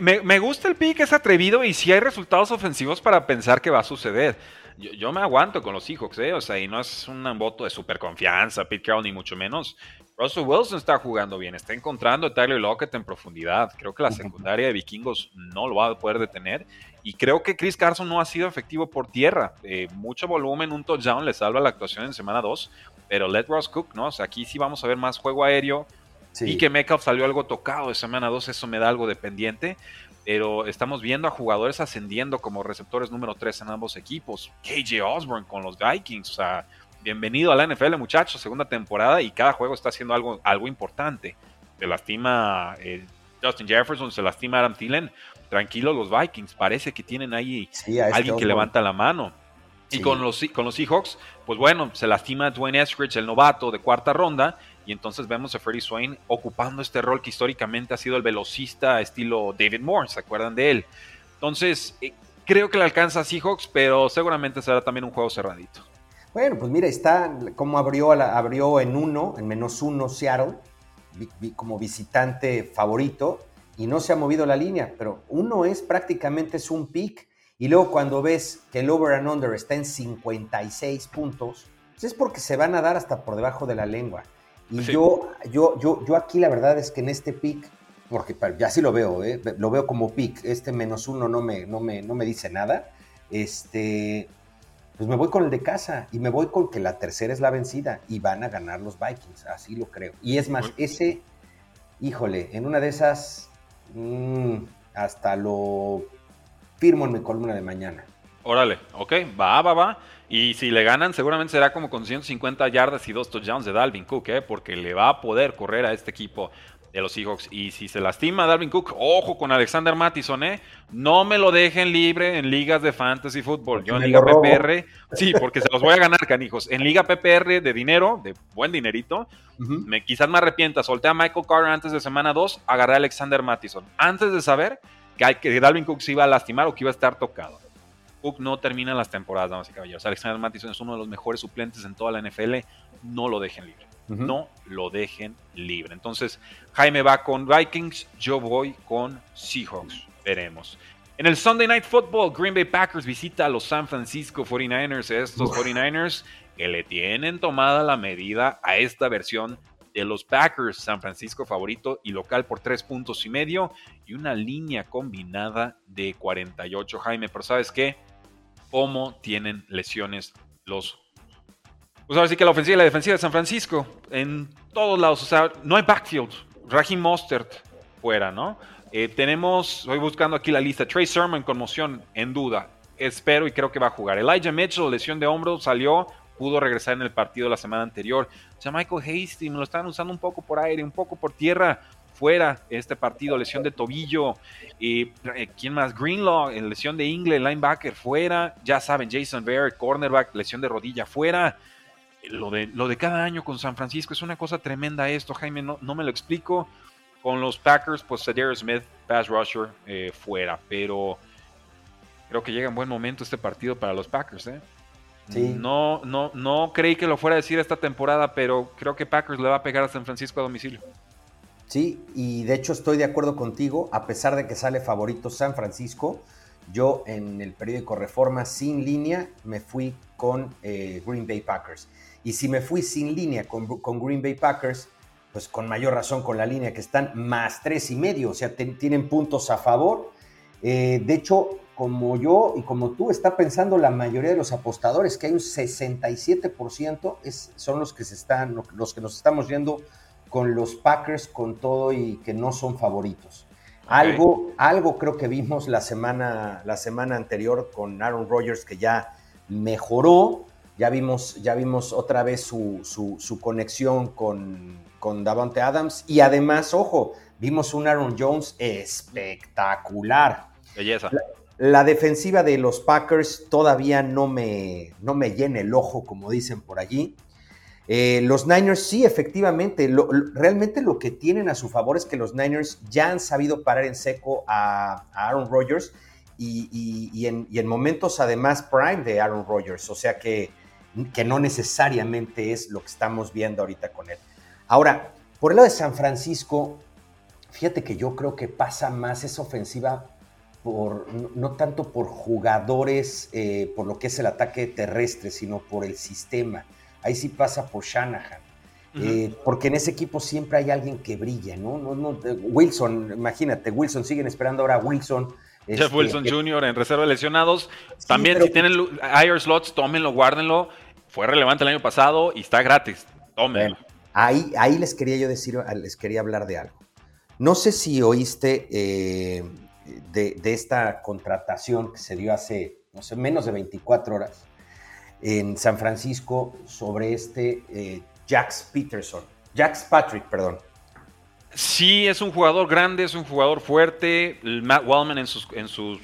me, gusta el pick, es atrevido y si hay resultados ofensivos para pensar que va a suceder. Yo, me aguanto con los Seahawks, ¿eh? O sea, y no es un voto de super confianza, Pete Carroll, ni mucho menos. Russell Wilson está jugando bien, está encontrando a Tyler Lockett en profundidad. Creo que la secundaria de Vikingos no lo va a poder detener. Y creo que Chris Carson no ha sido efectivo por tierra. Eh, mucho volumen, un touchdown le salva la actuación en semana 2. Pero let Ross cook, ¿no? O sea, aquí sí vamos a ver más juego aéreo. Y que Metcalf salió algo tocado de semana 2, eso me da algo de pendiente. Pero estamos viendo a jugadores ascendiendo como receptores número 3 en ambos equipos. KJ Osborne con los Vikings. O sea, bienvenido a la NFL, muchachos. Segunda temporada y cada juego está haciendo algo, algo importante. Se lastima eh, Justin Jefferson, se lastima Adam Thielen tranquilos los Vikings, parece que tienen ahí este alguien que levanta la mano. Y con los, con los Seahawks, pues bueno, se lastima Dwayne Eskridge, el novato de cuarta ronda, y entonces vemos a Freddie Swain ocupando este rol que históricamente ha sido el velocista estilo David Moore, ¿se acuerdan de él? Entonces, eh, creo que le alcanza a Seahawks, pero seguramente será también un juego cerradito. Bueno, pues mira, está como abrió, abrió en uno, en menos uno Seattle, como visitante favorito y no se ha movido la línea, pero uno es prácticamente es un pick y luego cuando ves que el over and under está en 56 puntos, pues es porque se van a dar hasta por debajo de la lengua. Y yo, yo, yo, yo aquí la verdad es que en este pick, porque ya sí lo veo, ¿eh? lo veo como pick, este menos uno no me, no me, no me dice nada, este, pues me voy con el de casa y me voy con que la tercera es la vencida y van a ganar los Vikings, así lo creo. Y es más, ese, híjole, en una de esas Mm, hasta lo firmo en mi columna de mañana. Órale, ok, va, va, va. Y si le ganan, seguramente será como con 150 yardas y dos touchdowns de Dalvin Cook, ¿eh? porque le va a poder correr a este equipo de los Seahawks. Y si se lastima Dalvin Cook, ojo con Alexander Mattison, ¿eh? No me lo dejen libre en ligas de fantasy fútbol. Yo en Liga PPR, sí, porque se los voy a ganar, canijos. En Liga PPR de dinero, de buen dinerito, me, quizás me arrepienta. Solté a Michael Carter antes de semana 2, agarré a Alexander Mattison. Antes de saber que, que Dalvin Cook se iba a lastimar o que iba a estar tocado. Cook no termina las temporadas, damas y caballeros. Alexander Mattison es uno de los mejores suplentes en toda la NFL. No lo dejen libre no lo dejen libre. Entonces, Jaime va con Vikings, yo voy con Seahawks. Veremos. En el Sunday Night Football, Green Bay Packers visita a los San Francisco 49ers. Estos 49ers que le tienen tomada la medida a esta versión de los Packers. San Francisco favorito y local por tres puntos y medio y una línea combinada de 48. Jaime, pero ¿sabes qué? ¿Cómo tienen lesiones los pues ahora sí que la ofensiva y la defensiva de San Francisco, en todos lados, o sea, no hay backfield. Raheem Mostert fuera, ¿no? Eh, tenemos, estoy buscando aquí la lista, Trey Sermon conmoción, en duda. Espero y creo que va a jugar. Elijah Mitchell, lesión de hombro, salió, pudo regresar en el partido la semana anterior. O sea, Michael Hasty, me lo están usando un poco por aire, un poco por tierra. Fuera este partido, lesión de tobillo. Eh, ¿Quién más? Greenlaw, lesión de Ingle, linebacker, fuera. Ya saben, Jason Barrett, cornerback, lesión de rodilla, fuera lo de, lo de cada año con San Francisco es una cosa tremenda esto, Jaime, no, no me lo explico. Con los Packers, pues Cedar Smith, pass rusher, eh, fuera, pero creo que llega en buen momento este partido para los Packers. ¿eh? Sí. No, no, no creí que lo fuera a decir esta temporada, pero creo que Packers le va a pegar a San Francisco a domicilio. Sí, y de hecho estoy de acuerdo contigo, a pesar de que sale favorito San Francisco, yo en el periódico Reforma sin línea me fui con eh, Green Bay Packers. Y si me fui sin línea con, con, Green Bay Packers, pues con mayor razón con la línea que están más tres y medio, o sea, tienen puntos a favor. Eh, de hecho, como yo y como tú, está pensando la mayoría de los apostadores que hay un 67% es, son los que se están, los que nos estamos yendo con los Packers con todo y que no son favoritos. Okay. Algo, algo creo que vimos la semana, la semana anterior con Aaron Rodgers que ya mejoró, ya vimos, ya vimos otra vez su, su, su conexión con, con Davante Adams y además, ojo, vimos un Aaron Jones espectacular. Belleza. La, la, defensiva de los Packers todavía no me, no me llena el ojo, como dicen por allí. Eh, los Niners sí, efectivamente, lo, lo, realmente lo que tienen a su favor es que los Niners ya han sabido parar en seco a, a Aaron Rodgers y, y, y, en, y, en, momentos además prime de Aaron Rodgers, o sea que, que no necesariamente es lo que estamos viendo ahorita con él. Ahora, por el lado de San Francisco, fíjate que yo creo que pasa más esa ofensiva por, no, tanto por jugadores, eh, por lo que es el ataque terrestre, sino por el sistema ahí sí pasa por Shanahan. Uh -huh. eh, porque en ese equipo siempre hay alguien que brilla, ¿no? no, no Wilson, imagínate, Wilson, siguen esperando ahora a Wilson. Jeff este, Wilson Jr. en reserva de lesionados. Sí, También pero, si tienen higher slots, tómenlo, guárdenlo. Fue relevante el año pasado y está gratis. Tómenlo. Ahí, ahí les quería yo decir, les quería hablar de algo. No sé si oíste eh, de, de, esta contratación que se dio hace, no sé, menos de 24 horas en San Francisco sobre este eh, Jax Peterson. Jax Patrick, perdón. Sí, es un jugador grande, es un jugador fuerte. Matt Wellman en sus, en sus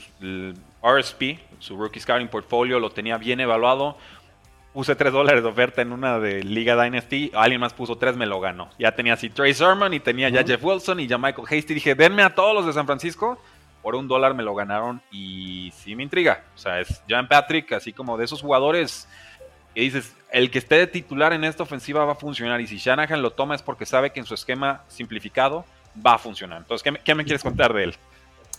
RSP, su Rookie Scouting Portfolio, lo tenía bien evaluado. Puse 3 dólares de oferta en una de Liga Dynasty. Alguien más puso 3, me lo ganó. Ya tenía así Trey Sermon y tenía ya uh -huh. Jeff Wilson y ya Michael Hasty. Dije, denme a todos los de San Francisco por un dólar me lo ganaron y sí me intriga. O sea, es Jan Patrick, así como de esos jugadores que dices, el que esté de titular en esta ofensiva va a funcionar y si Shanahan lo toma es porque sabe que en su esquema simplificado va a funcionar. Entonces, ¿qué me, qué me quieres contar de él?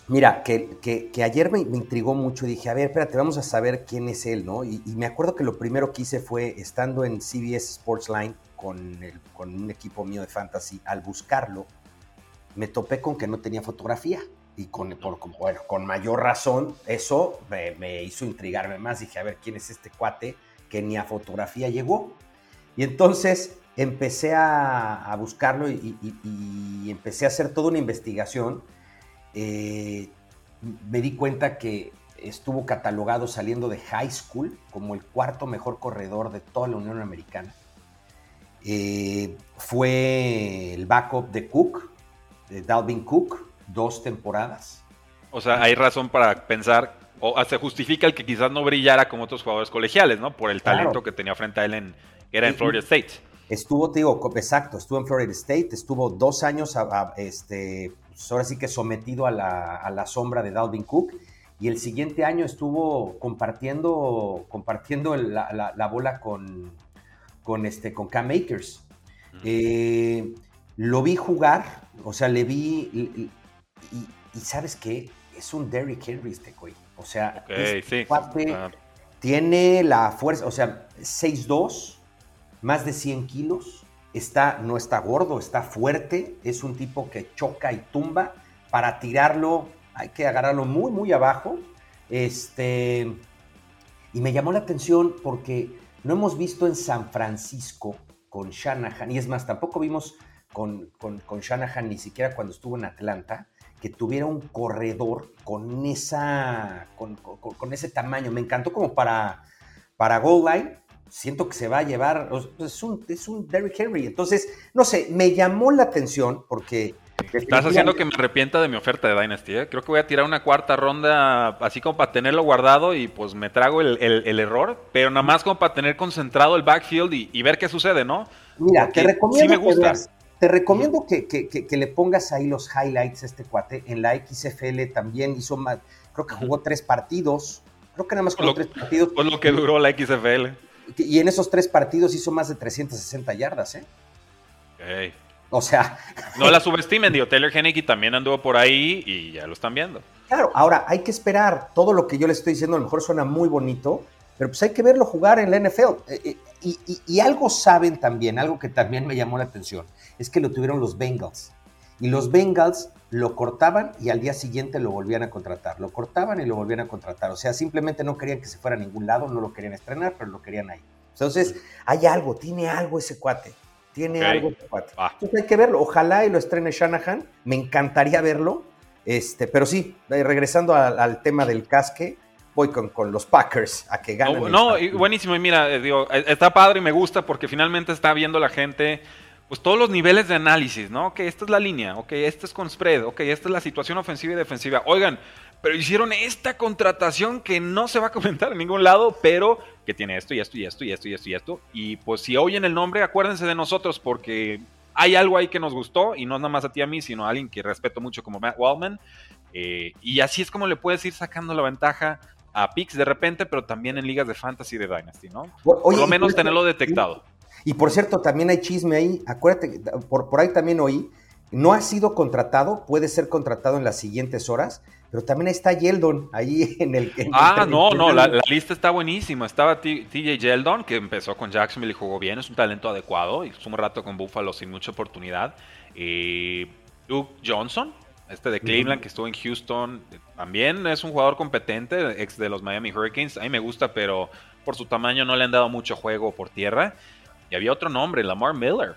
Mira, que, que, ayer me, me, intrigó mucho dije, a ver, espérate, vamos a saber quién es él, ¿no? Y, me acuerdo que lo primero que hice fue, estando en CBS Sports Line con, el, con un equipo mío de fantasy, al buscarlo, me topé con que no tenía fotografía y con, bueno, con mayor razón, eso me, hizo intrigarme más. Dije, a ver, ¿quién es este cuate que ni a fotografía llegó? Y entonces empecé a, buscarlo y, y, empecé a hacer toda una investigación. Eh, me di cuenta que estuvo catalogado saliendo de high school como el cuarto mejor corredor de toda la Unión Americana. Eh, fue el backup de Cook, de Dalvin Cook, dos temporadas. O sea, hay razón para pensar, o se justifica el que quizás no brillara como otros jugadores colegiales, ¿no? Por el talento claro. que tenía frente a él en, que era en Florida State. Estuvo, te digo, exacto, estuvo en Florida State, estuvo dos años, a, a, este, pues ahora sí que sometido a la, a la, sombra de Dalvin Cook, y el siguiente año estuvo compartiendo, compartiendo la, la, la bola con, con, este, con Cam Akers. Eh, lo vi jugar, o sea, le vi, y, y, ¿sabes qué? Es un Derrick Henry este güey. O sea, okay, este sí. cuate tiene la fuerza, o sea, 6'2", más de 100 kilos, está, no está gordo, está fuerte, es un tipo que choca y tumba. Para tirarlo hay que agarrarlo muy, muy abajo. Este, y me llamó la atención porque no hemos visto en San Francisco con Shanahan, y es más, tampoco vimos con, con, con Shanahan ni siquiera cuando estuvo en Atlanta, que tuviera un corredor con, esa, con, con, con, ese tamaño. Me encantó como para, para. Siento que se va a llevar, es un, es un Derrick Henry. Entonces, no sé, me llamó la atención porque... Estás haciendo que me arrepienta de mi oferta de Dynasty. ¿eh? Creo que voy a tirar una cuarta ronda así como para tenerlo guardado y pues me trago el, el, el error, pero nada más como para tener concentrado el backfield y, y ver qué sucede, ¿no? Mira, Porque te recomiendo sí me gusta. Que veas, Te recomiendo que, que, le pongas ahí los highlights a este cuate. En la XFL también hizo más, creo que jugó tres partidos. Creo que nada más jugó tres partidos. Por lo que duró la XFL. Y en esos tres partidos hizo más de 360 yardas, ¿eh? O sea. No la subestimen, digo, Taylor Henneke también anduvo por ahí y ya lo están viendo. Claro, ahora hay que esperar. Todo lo que yo le estoy diciendo a lo mejor suena muy bonito, pero pues hay que verlo jugar en la NFL. Eh, eh, y, algo saben también, algo que también me llamó la atención, es que lo tuvieron los Bengals. Y los Bengals lo cortaban y al día siguiente lo volvían a contratar. Lo cortaban y lo volvían a contratar. O sea, simplemente no querían que se fuera a ningún lado, no lo querían estrenar, pero lo querían ahí. Entonces, hay algo, tiene algo ese cuate. Tiene algo ese cuate. Ah. Entonces hay que verlo. Ojalá y lo estrene Shanahan. Me encantaría verlo. Este, pero sí, regresando al tema del casque, voy con, con, los Packers a que ganen. No, buenísimo. Y mira, eh, digo, eh, está padre y me gusta porque finalmente está viendo la gente pues todos los niveles de análisis, ¿no? Ok, esta es la línea, ok, esta es con spread, ok, esta es la situación ofensiva y defensiva. Oigan, pero hicieron esta contratación que no se va a comentar en ningún lado, pero que tiene esto y esto y esto y esto y esto y esto. Y pues si oyen el nombre, acuérdense de nosotros porque hay algo ahí que nos gustó y no nada más a ti a mí, sino a alguien que respeto mucho como Matt Wallman. Eh, y así es como le puedes ir sacando la ventaja a Pix de repente, pero también en ligas de fantasy de Dynasty, ¿no? por lo menos tenerlo detectado. Y por cierto, también hay chisme ahí. Acuérdate, por, por ahí también oí. No ha sido contratado, puede ser contratado en las siguientes horas, pero también está Yeldon ahí en el. ah, no, no, la, lista está buenísima. Estaba TJ Yeldon, que empezó con Jacksonville y jugó bien, es un talento adecuado, y estuvo un rato con Buffalo sin mucha oportunidad. Eh, Duke Johnson, este de Cleveland, que estuvo en Houston, también es un jugador competente, ex de los Miami Hurricanes. A mí me gusta, pero por su tamaño no le han dado mucho juego por tierra. Y había otro nombre, Lamar Miller.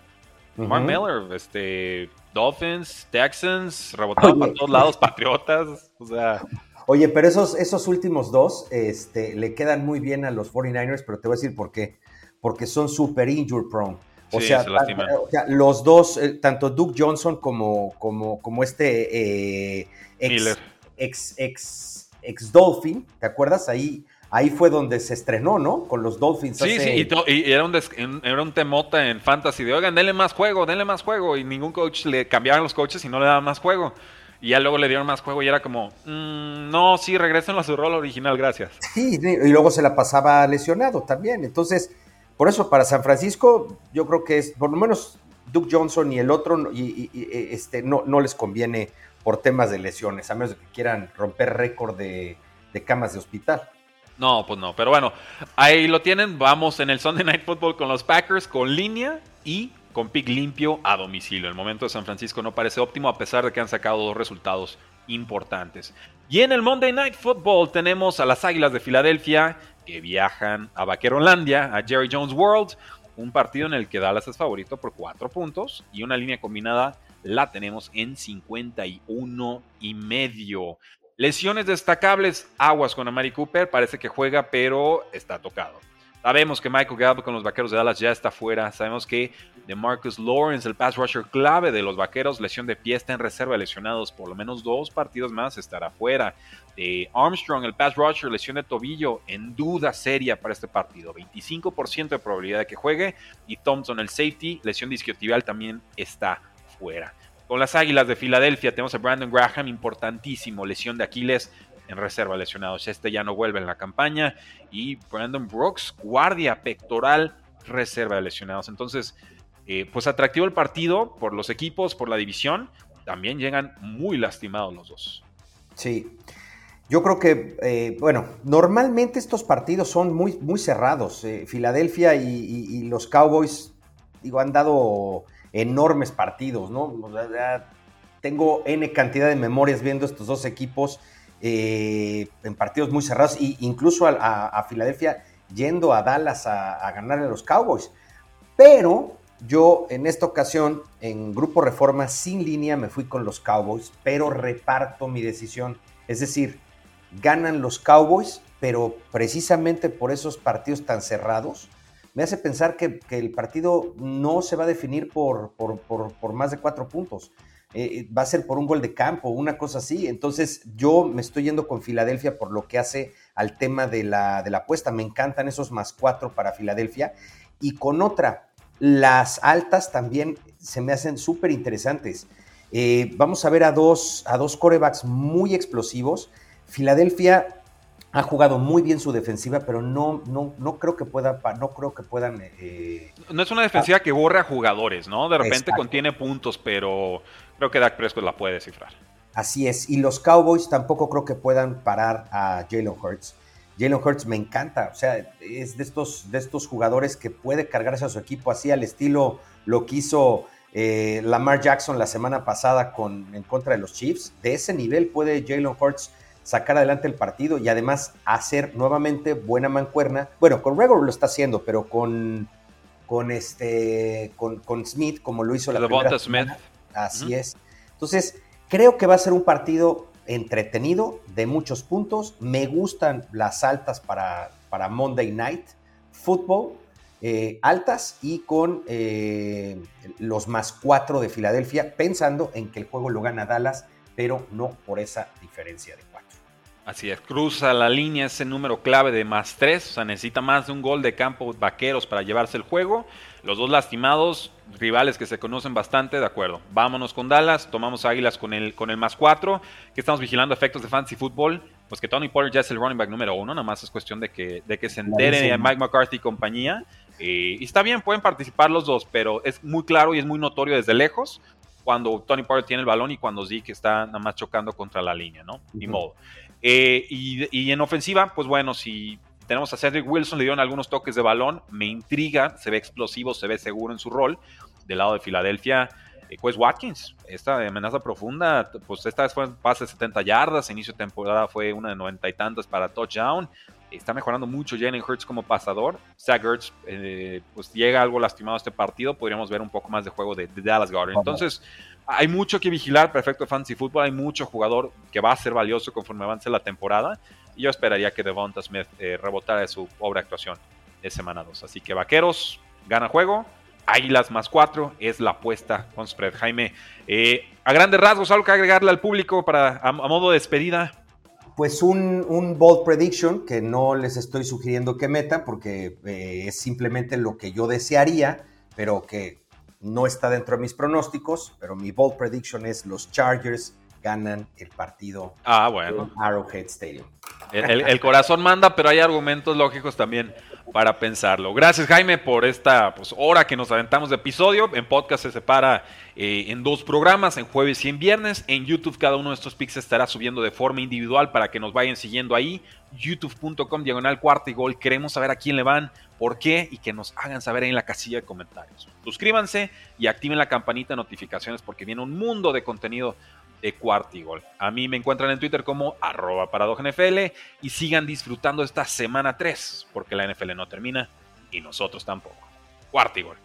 Lamar Miller, este, Dolphins, Texans, rebotado para todos lados, Patriotas, o sea... Oye, pero esos, esos últimos dos este, le quedan muy bien a los 49ers, pero te voy a decir por qué. Porque son super injury prone. O, sea, los dos, eh, tanto Duke Johnson como, como, como este eh, ex, ex, ex, ex, Dolphin, ¿te acuerdas? Ahí ahí fue donde se estrenó, ¿no? Con los Dolphins. Sí, sí, y, era, un era un temota en fantasy de, oigan, denle más juego, denle más juego. Y ningún coach le cambiaban los coaches y no le daban más juego. Y ya luego le dieron más juego y era como, mm, no, sí, regresen a su rol original, gracias. Sí, y luego se la pasaba lesionado también. Entonces, por eso para San Francisco, yo creo que es, por lo menos Duke Johnson y el otro, y, este, no, no les conviene por temas de lesiones, a menos de que quieran romper récord de camas de hospital. No, pues no. Pero bueno, ahí lo tienen. Vamos en el Sunday Night Football con los Packers con línea y con pick limpio a domicilio. El momento de San Francisco no parece óptimo a pesar de que han sacado dos resultados importantes. Y en el Monday Night Football tenemos a las Águilas de Filadelfia que viajan a Vaquerolandia, a Jerry Jones World, un partido en el que Dallas es favorito por cuatro puntos y una línea combinada la tenemos en 51 y medio. Lesiones destacables, aguas con Amari Cooper, parece que juega, pero está tocado. Sabemos que Michael Gallup con los Vaqueros de Dallas ya está fuera. Sabemos que de Marcus Lawrence, el pass rusher clave de los Vaqueros, lesión de pie, está en reserva lesionados. Por lo menos dos partidos más estará fuera. De Armstrong, el pass rusher, lesión de tobillo, en duda seria para este partido. 25% de probabilidad de que juegue. Y Thompson, el safety, lesión disquiotibial, también está fuera. Con las Águilas de Filadelfia tenemos a Brandon Graham, importantísimo, lesión de Aquiles en reserva lesionados. Este ya no vuelve en la campaña. Y Brandon Brooks, guardia pectoral, reserva de lesionados. Entonces, eh, pues atractivo el partido por los equipos, por la división. También llegan muy lastimados los dos. Sí. Yo creo que, eh, bueno, normalmente estos partidos son muy, muy cerrados. Eh, Filadelfia y, los Cowboys, digo, han dado enormes partidos, ¿no? tengo N cantidad de memorias viendo estos dos equipos eh, en partidos muy cerrados, e incluso a, Filadelfia yendo a Dallas a, ganar a los Cowboys. Pero yo en esta ocasión, en Grupo Reforma sin línea, me fui con los Cowboys, pero reparto mi decisión. Es decir, ganan los Cowboys, pero precisamente por esos partidos tan cerrados, me hace pensar que, el partido no se va a definir por, más de cuatro puntos. Eh, eh, va a ser por un gol de campo, una cosa así. Entonces yo me estoy yendo con Filadelfia por lo que hace al tema de la, de la apuesta. Me encantan esos más cuatro para Filadelfia. Y con otra, las altas también se me hacen súper interesantes. Eh, vamos a ver a dos, a dos corebacks muy explosivos. Filadelfia ha jugado muy bien su defensiva, pero no, no, no creo que pueda, no creo que puedan. Eh, no es una defensiva que borre a jugadores, ¿no? De repente contiene puntos, pero creo que Dak Prescott la puede descifrar. Así es. Y los Cowboys tampoco creo que puedan parar a Jalen Hurts. Jalen Hurts me encanta, o sea, es de estos, de estos jugadores que puede cargarse a su equipo así al estilo lo que hizo eh, Lamar Jackson la semana pasada con, en contra de los Chiefs. De ese nivel puede Jalen Hurts sacar adelante el partido y además hacer nuevamente buena mancuerna. Bueno, con Gregor lo está haciendo, pero con, con, este, con, con Smith, como lo hizo la primera Smith. Así es. Entonces, creo que va a ser un partido entretenido, de muchos puntos. Me gustan las altas para, para Monday Night Football, eh, altas y con eh, los más cuatro de Filadelfia, pensando en que el juego lo gana Dallas, pero no por esa diferencia de Así es, cruza la línea ese número clave de más tres, o sea, necesita más de un gol de campo vaqueros para llevarse el juego. Los dos lastimados, rivales que se conocen bastante, de acuerdo. Vámonos con Dallas, tomamos Águilas con el, con el más cuatro, que estamos vigilando efectos de fantasy fútbol. Pues que Tony Pollard ya es el running back número uno, nada más es cuestión de que, de que se entere a Mike McCarthy y compañía. Eh, y está bien, pueden participar los dos, pero es muy claro y es muy notorio desde lejos cuando Tony Pollard tiene el balón y cuando Zeke está nada más chocando contra la línea, ¿no? Ni modo. Eh, y, en ofensiva, pues bueno, si tenemos a Cedric Wilson, le dieron algunos toques de balón, me intriga, se ve explosivo, se ve seguro en su rol. Del lado de Filadelfia, pues Watkins, esta amenaza profunda, pues esta vez fue pase de 70 yardas, inicio de temporada fue una de 90 y tantas para touchdown. Está mejorando mucho Jalen Hurts como pasador. Zach eh, pues llega algo lastimado a este partido. Podríamos ver un poco más de juego de, Dallas Garden. Entonces, hay mucho que vigilar, perfecto fantasy fútbol, hay mucho jugador que va a ser valioso conforme avance la temporada y yo esperaría que Devonta Smith eh, rebotara de su pobre actuación de semana 2. Así que Vaqueros gana juego, Águilas más 4 es la apuesta con spread. Jaime, eh, a grandes rasgos, algo que agregarle al público para a, modo de despedida. Pues un, un, bold prediction que no les estoy sugiriendo que meta porque eh, es simplemente lo que yo desearía, pero que no está dentro de mis pronósticos, pero mi bold prediction es los Chargers ganan el partido ah, bueno. en Arrowhead Stadium. El, corazón manda, pero hay argumentos lógicos también para pensarlo. Gracias Jaime por esta pues, hora que nos aventamos de episodio. En podcast se separa eh, en dos programas, en jueves y en viernes. En YouTube cada uno de estos pics estará subiendo de forma individual para que nos vayan siguiendo ahí. youtube.com diagonal cuarto y gol. Queremos saber a quién le van, por qué y que nos hagan saber en la casilla de comentarios. Suscríbanse y activen la campanita de notificaciones porque viene un mundo de contenido de Cuartigol. A mí me encuentran en Twitter como arroba NFL y sigan disfrutando esta semana 3 porque la NFL no termina y nosotros tampoco. Cuartigol.